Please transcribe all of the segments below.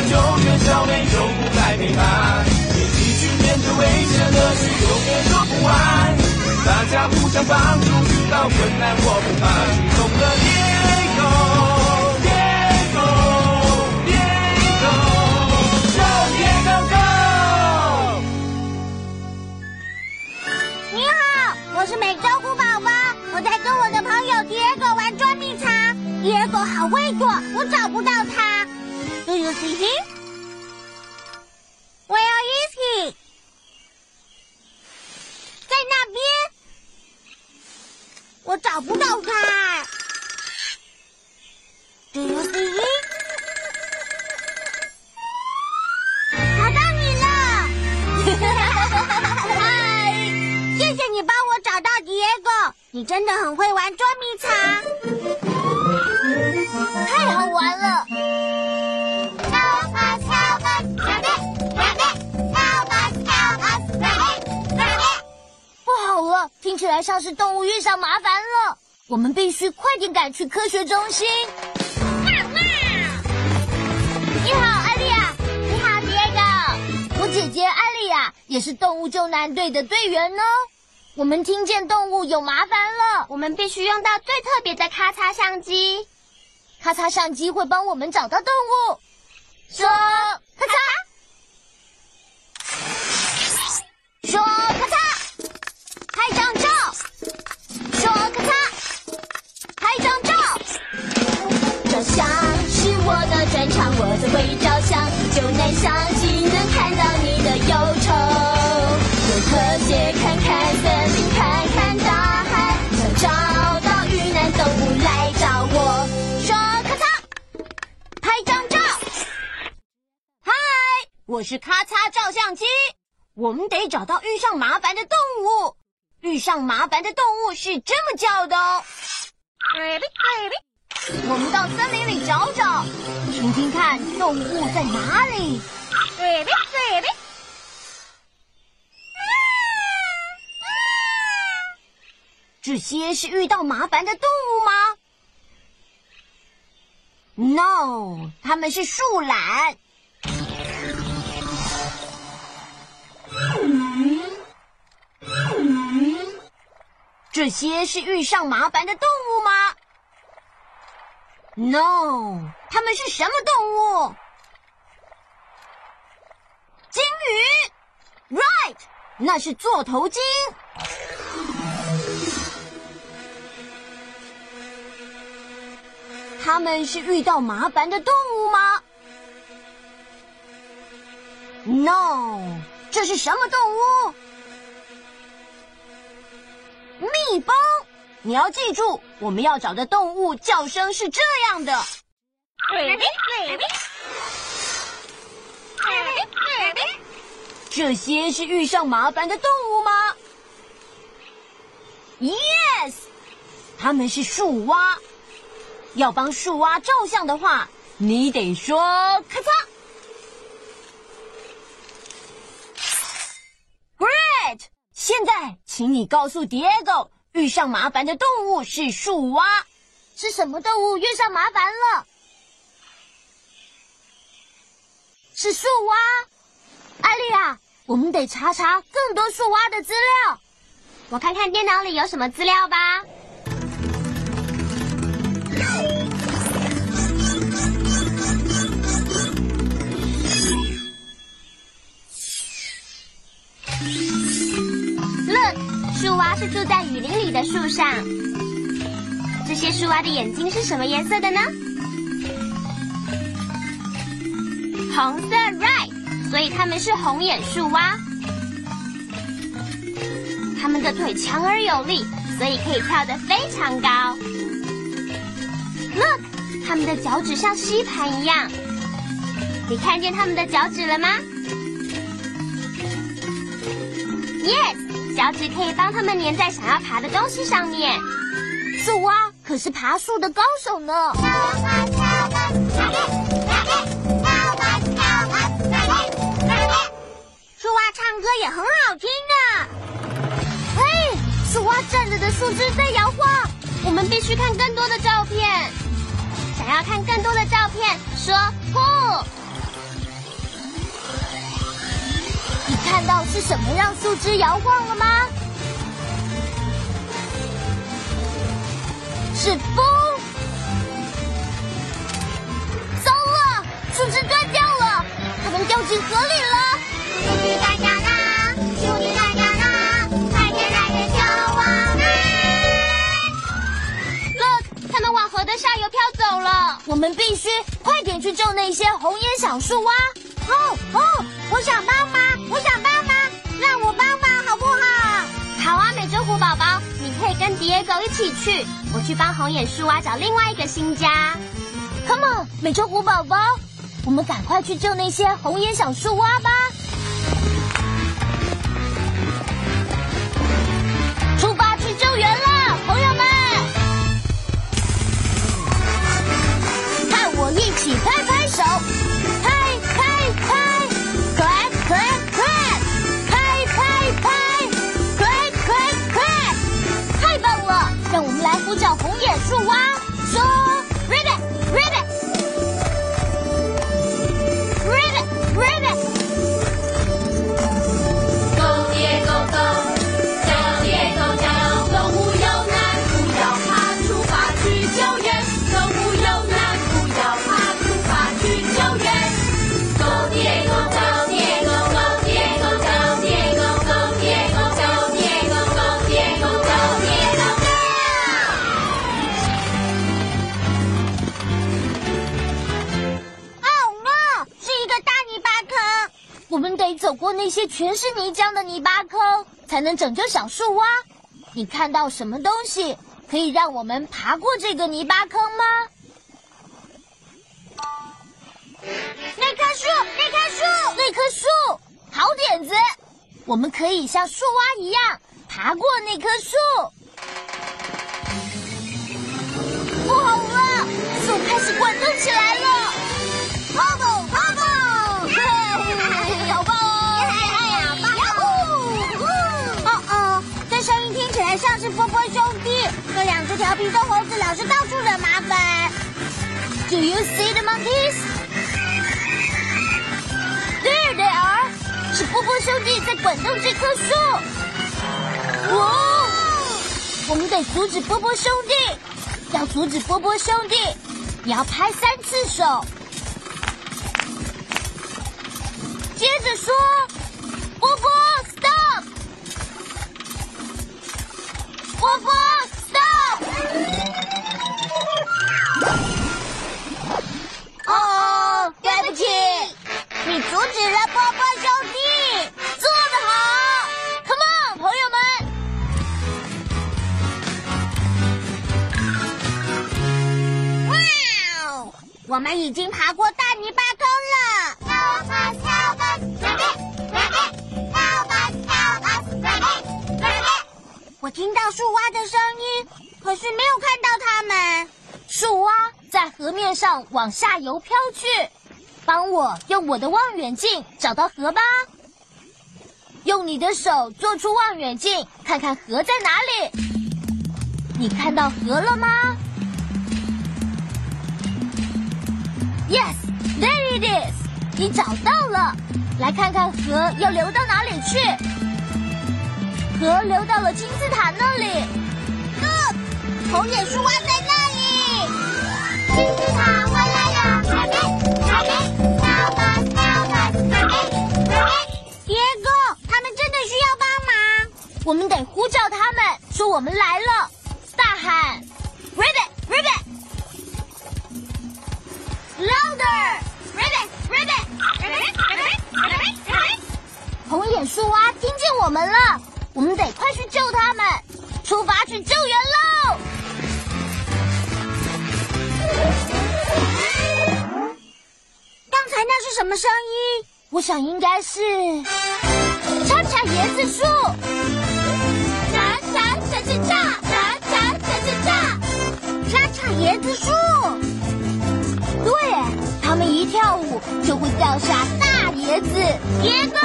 Diego 去救援小美，就不来陪伴。一起去面对危险，乐趣永远做不完。大家互相帮助，遇到困难我不怕。启动了 Diego Diego 耶 go Go 耶 go Go！你好，我是美洲虎宝宝，我在跟我的朋友迪尔狗玩捉迷藏。迪尔狗好会躲，我找不到它。Do you see him? Where is he? 在那边，我找不到他。Do you see him? 找到你了！嗨，谢谢你帮我找到迪耶狗，你真的很会玩捉迷藏，太好玩了。听起来像是动物遇上麻烦了，我们必须快点赶去科学中心。你好，艾丽亚。你好，迪耶哥。我姐姐艾丽亚也是动物救难队的队员呢。我们听见动物有麻烦了，我们必须用到最特别的咔嚓相机。咔嚓相机会帮我们找到动物。说咔嚓，得找到遇上麻烦的动物。遇上麻烦的动物是这么叫的哦。我们到森林里找找，听听看动物在哪里。这些是遇到麻烦的动物吗？No，它们是树懒。这些是遇上麻烦的动物吗？No，它们是什么动物？鲸鱼，Right，那是座头鲸。它们是遇到麻烦的动物吗？No，这是什么动物？蜜蜂，你要记住，我们要找的动物叫声是这样的。这些是遇上麻烦的动物吗？Yes，它们是树蛙。要帮树蛙照相的话，你得说咔嚓。现在，请你告诉 Diego，遇上麻烦的动物是树蛙。是什么动物遇上麻烦了？是树蛙。艾丽亚，我们得查查更多树蛙的资料。我看看电脑里有什么资料吧。蛙是住在雨林里的树上。这些树蛙的眼睛是什么颜色的呢？红色，right。所以他们是红眼树蛙。它们的腿强而有力，所以可以跳得非常高。Look，它们的脚趾像吸盘一样。你看见它们的脚趾了吗？Yes，脚趾可以帮他们粘在想要爬的东西上面。树蛙可是爬树的高手呢。树蛙唱歌也很好听呢。嘿，树蛙站着的树枝在摇晃，我们必须看更多的照片。想要看更多的照片，说不。看到是什么让树枝摇晃了吗？是风。糟了，树枝断掉了，它们掉进河里了。树枝断掉啦，树枝断掉啦，快点来人救我们！Look，它们往河的下游飘走了。我们必须快点去救那些红眼小树蛙。哦哦，我想帮忙，我想帮忙，让我帮忙好不好？好啊，美洲虎宝宝，你可以跟迪耶狗一起去，我去帮红眼树蛙找另外一个新家。Come on，美洲虎宝宝，我们赶快去救那些红眼小树蛙吧！树蛙，说走过那些全是泥浆的泥巴坑，才能拯救小树蛙。你看到什么东西可以让我们爬过这个泥巴坑吗？那棵树，那棵树，那棵树，好点子！我们可以像树蛙一样爬过那棵树。不好了，树开始滚动起来了！调皮的猴子老是到处惹麻烦。Do you see the monkeys? There they are！是波波兄弟在滚动这棵树。哇！我们得阻止波波兄弟。要阻止波波兄弟，你要拍三次手。接着说，波波 stop，波波我们已经爬过大泥巴坑了。我听到树蛙的声音，可是没有看到它们。树蛙在河面上往下游飘去，帮我用我的望远镜找到河吧。用你的手做出望远镜，看看河在哪里。你看到河了吗？Yes, there it is！你找到了，来看看河要流到哪里去。河流到了金字塔那里。Look，红眼树蛙在那里。金字塔回来了，海边，海边，跳吧，跳吧，海边，海边。杰哥，他们真的需要帮忙，我们得呼叫他们，说我们来了，大喊，Ribbit, 们了，我们得快去救他们，出发去救援喽！刚才那是什么声音？我想应该是叉叉椰子树，炸炸炸叉叉炸炸炸叉叉椰子树。对，他们一跳舞就会掉下大椰子，别动！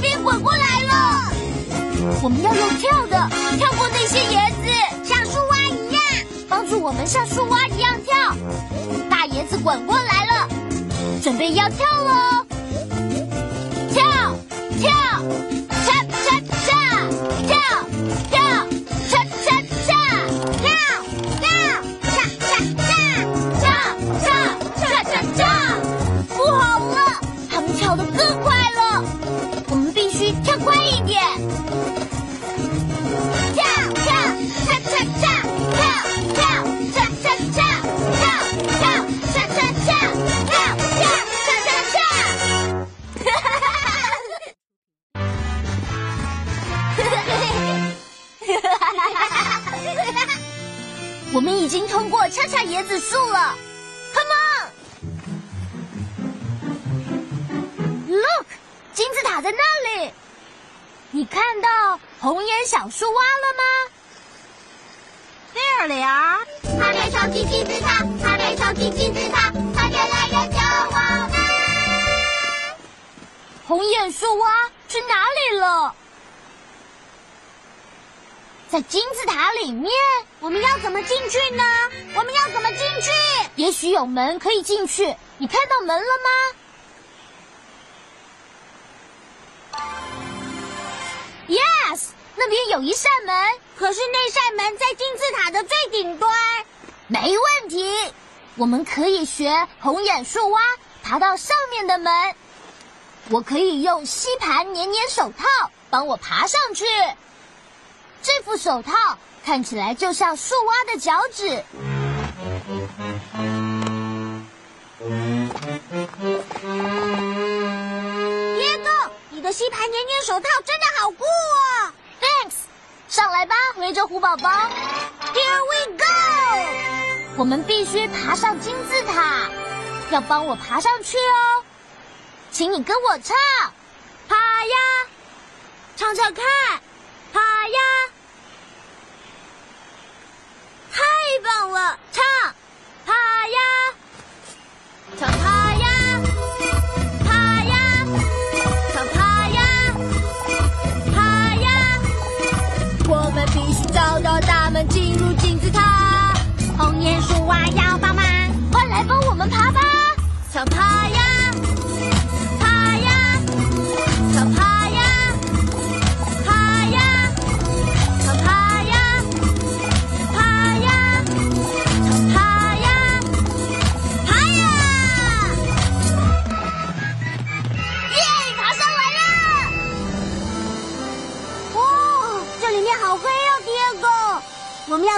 这边滚过来了，我们要用跳的跳过那些椰子，像树蛙一样，帮助我们像树蛙一样跳。大椰子滚过来了，准备要跳喽！我们已经通过恰恰椰子树了，Come on！Look，金字塔在那里。你看到红眼小树蛙了吗？There they are。它在超级金字塔，它在超级金字塔，它越来救我们。红眼树蛙去哪里了？在金字塔里面。我们要怎么进去呢？我们要怎么进去？也许有门可以进去。你看到门了吗？Yes，那边有一扇门。可是那扇门在金字塔的最顶端。没问题，我们可以学红眼树蛙爬到上面的门。我可以用吸盘黏黏手套帮我爬上去。这副手套看起来就像树蛙的脚趾。耶哥，你的吸盘黏黏手套真的好酷哦！Thanks，上来吧，围着虎宝宝。Here we go！我们必须爬上金字塔，要帮我爬上去哦。请你跟我唱，爬呀，唱唱看，爬呀，太棒了，唱，爬呀，唱爬呀，爬呀，唱爬呀，爬呀，我们必须找到大门，进入金字塔。红鼹鼠蛙要帮忙，快来帮我们爬吧，唱爬呀。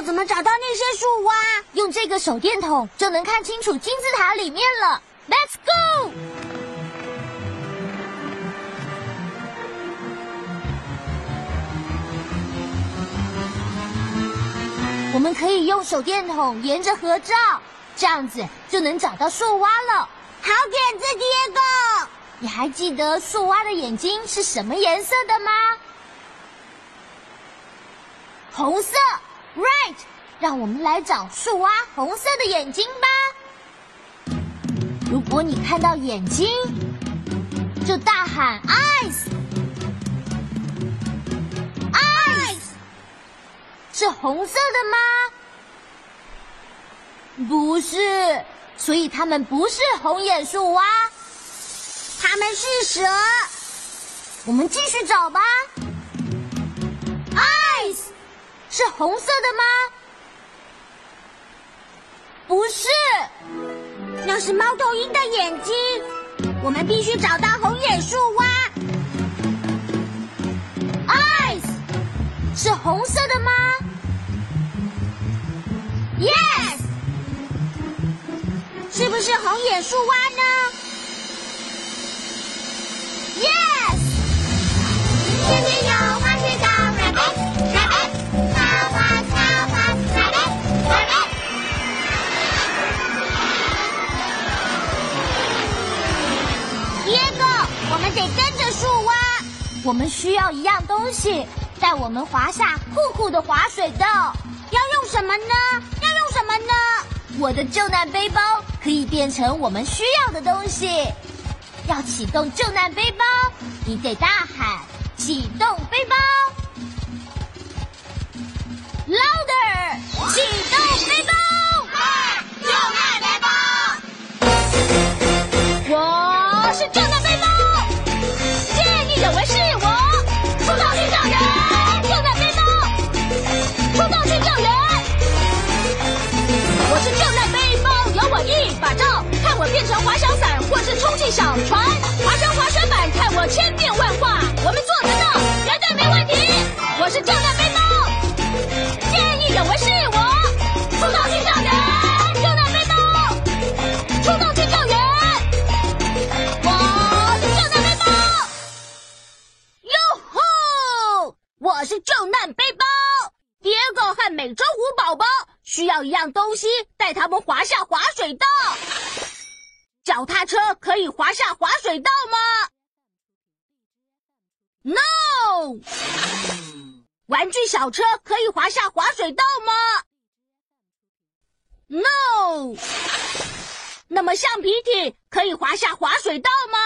怎么找到那些树蛙？用这个手电筒就能看清楚金字塔里面了。Let's go！我们可以用手电筒沿着河照，这样子就能找到树蛙了。好点子，爹哥！你还记得树蛙的眼睛是什么颜色的吗？红色，right。让我们来找树蛙红色的眼睛吧。如果你看到眼睛，就大喊 eyes。eyes 是红色的吗？不是，所以它们不是红眼树蛙，它们是蛇。我们继续找吧。是红色的吗？不是，那是猫头鹰的眼睛。我们必须找到红眼树蛙。eyes 是红色的吗？Yes，是不是红眼树蛙呢？Yes，这里有我们需要一样东西，带我们滑下酷酷的滑水道。要用什么呢？要用什么呢？我的救难背包可以变成我们需要的东西。要启动救难背包，你得大喊“启动背包 ”，louder！启动背包，救难背包。我是救难背包，小车可以滑下滑水道吗？No。那么橡皮艇可以滑下滑水道吗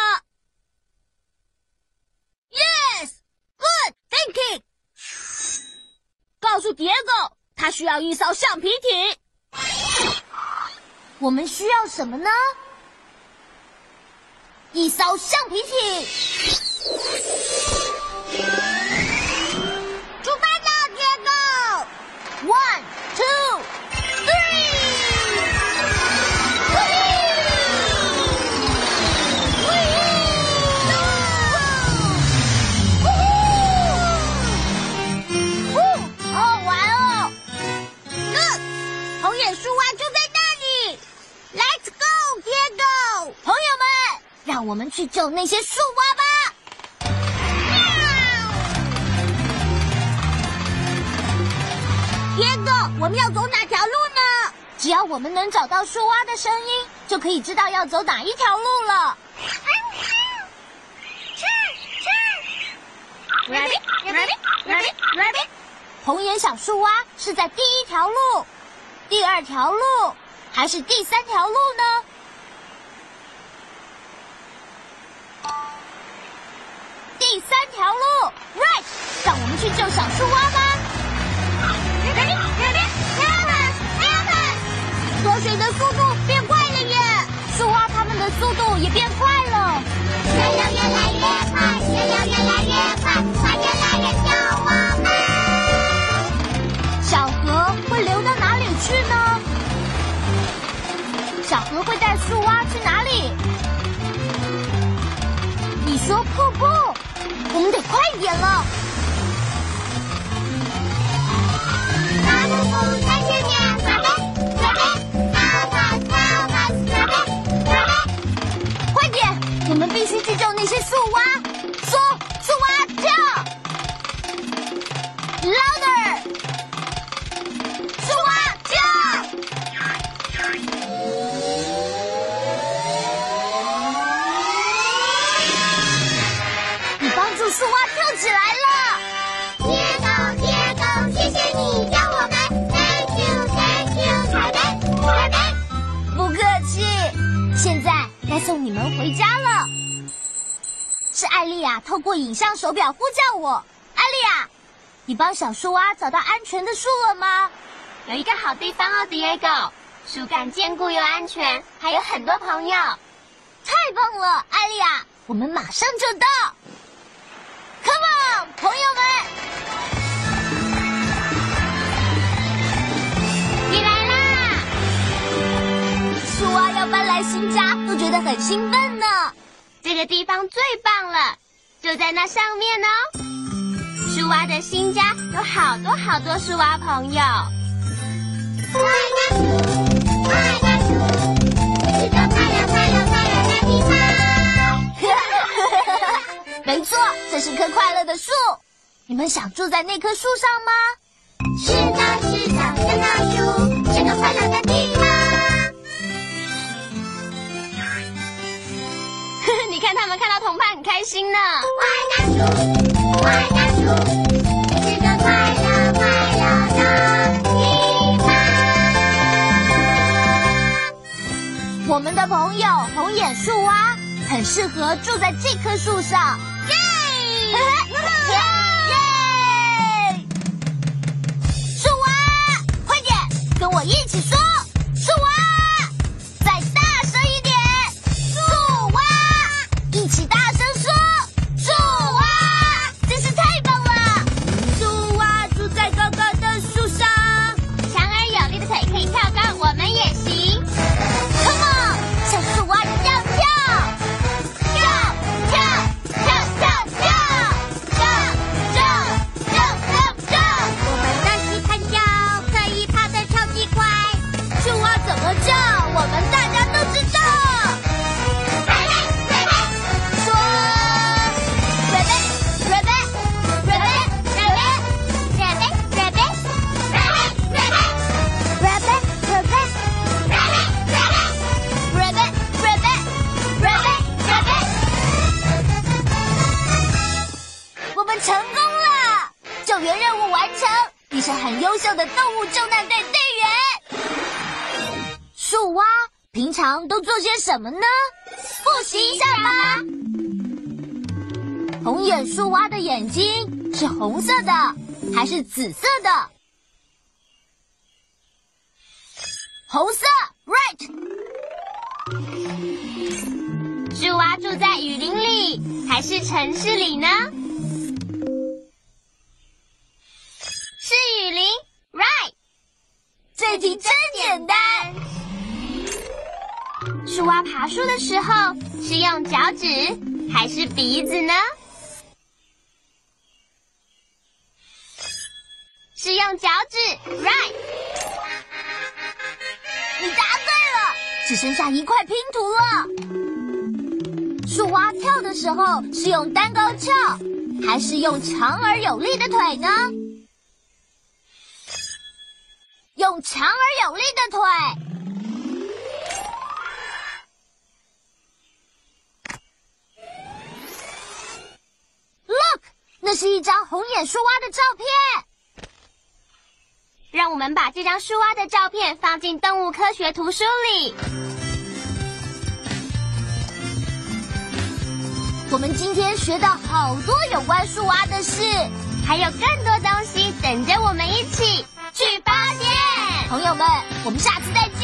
？Yes。Good thinking。告诉蝶狗，他需要一艘橡皮艇。我们需要什么呢？一艘橡皮艇。出发了，蝶狗！One, two, three！好好玩哦！Look，红眼树蛙就在那里。Let's go，蝶狗！朋友们，让我们去救那些树蛙蝶狗，我们要走哪条路呢？只要我们能找到树蛙的声音，就可以知道要走哪一条路了。Rabbit, rabbit, rabbit, rabbit。红眼小树蛙是在第一条路、第二条路还是第三条路呢？第三条路，right，让我们去救小树蛙吧。脱水的速度变快了耶，树蛙它们的速度也变快了。水流越来越快，水流越来越快，快点来人救我们！小河会流到哪里去呢？小河会带树蛙去哪里？你说瀑布，我们得快一点了。必须去救那些树蛙。说，树蛙跳，louder，树蛙跳。你帮助树蛙跳起来了。蝶狗，蝶狗，谢谢你教我们，Thank you，Thank you，准备，准备，不客气。现在该送你们回家了。是艾丽亚透过影像手表呼叫我。艾丽亚，你帮小树蛙找到安全的树了吗？有一个好地方哦，Diego，树干坚固又安全，还有很多朋友。太棒了，艾丽亚，我们马上就到。Come on，朋友们，你来啦！树蛙要搬来新家，都觉得很兴奋呢。这个地方最棒了，就在那上面呢。树蛙的新家有好多好多树蛙朋友。快乐树，快乐树，是个快乐快乐快乐的树。没错，这是棵快乐的树。你们想住在那棵树上吗？是的，是的，是的树，是个快乐的。看他们看到同伴很开心呢。快大树，快大树，是个快乐快乐的地方。我们的朋友红眼树蛙很适合住在这棵树上。耶！耶！树蛙，快点跟我一起说，什么呢？复习一下吧。红眼树蛙的眼睛是红色的还是紫色的？红色，right。树蛙住在雨林里还是城市里呢？蛙爬树的时候是用脚趾还是鼻子呢？是用脚趾，right。你答对了，只剩下一块拼图了。树蛙跳的时候是用单高翘，还是用强而有力的腿呢？用强而有力的腿。Look，那是一张红眼树蛙的照片。让我们把这张树蛙的照片放进动物科学图书里。我们今天学到好多有关树蛙的事，还有更多东西等着我们一起去发现。朋友们，我们下次再见。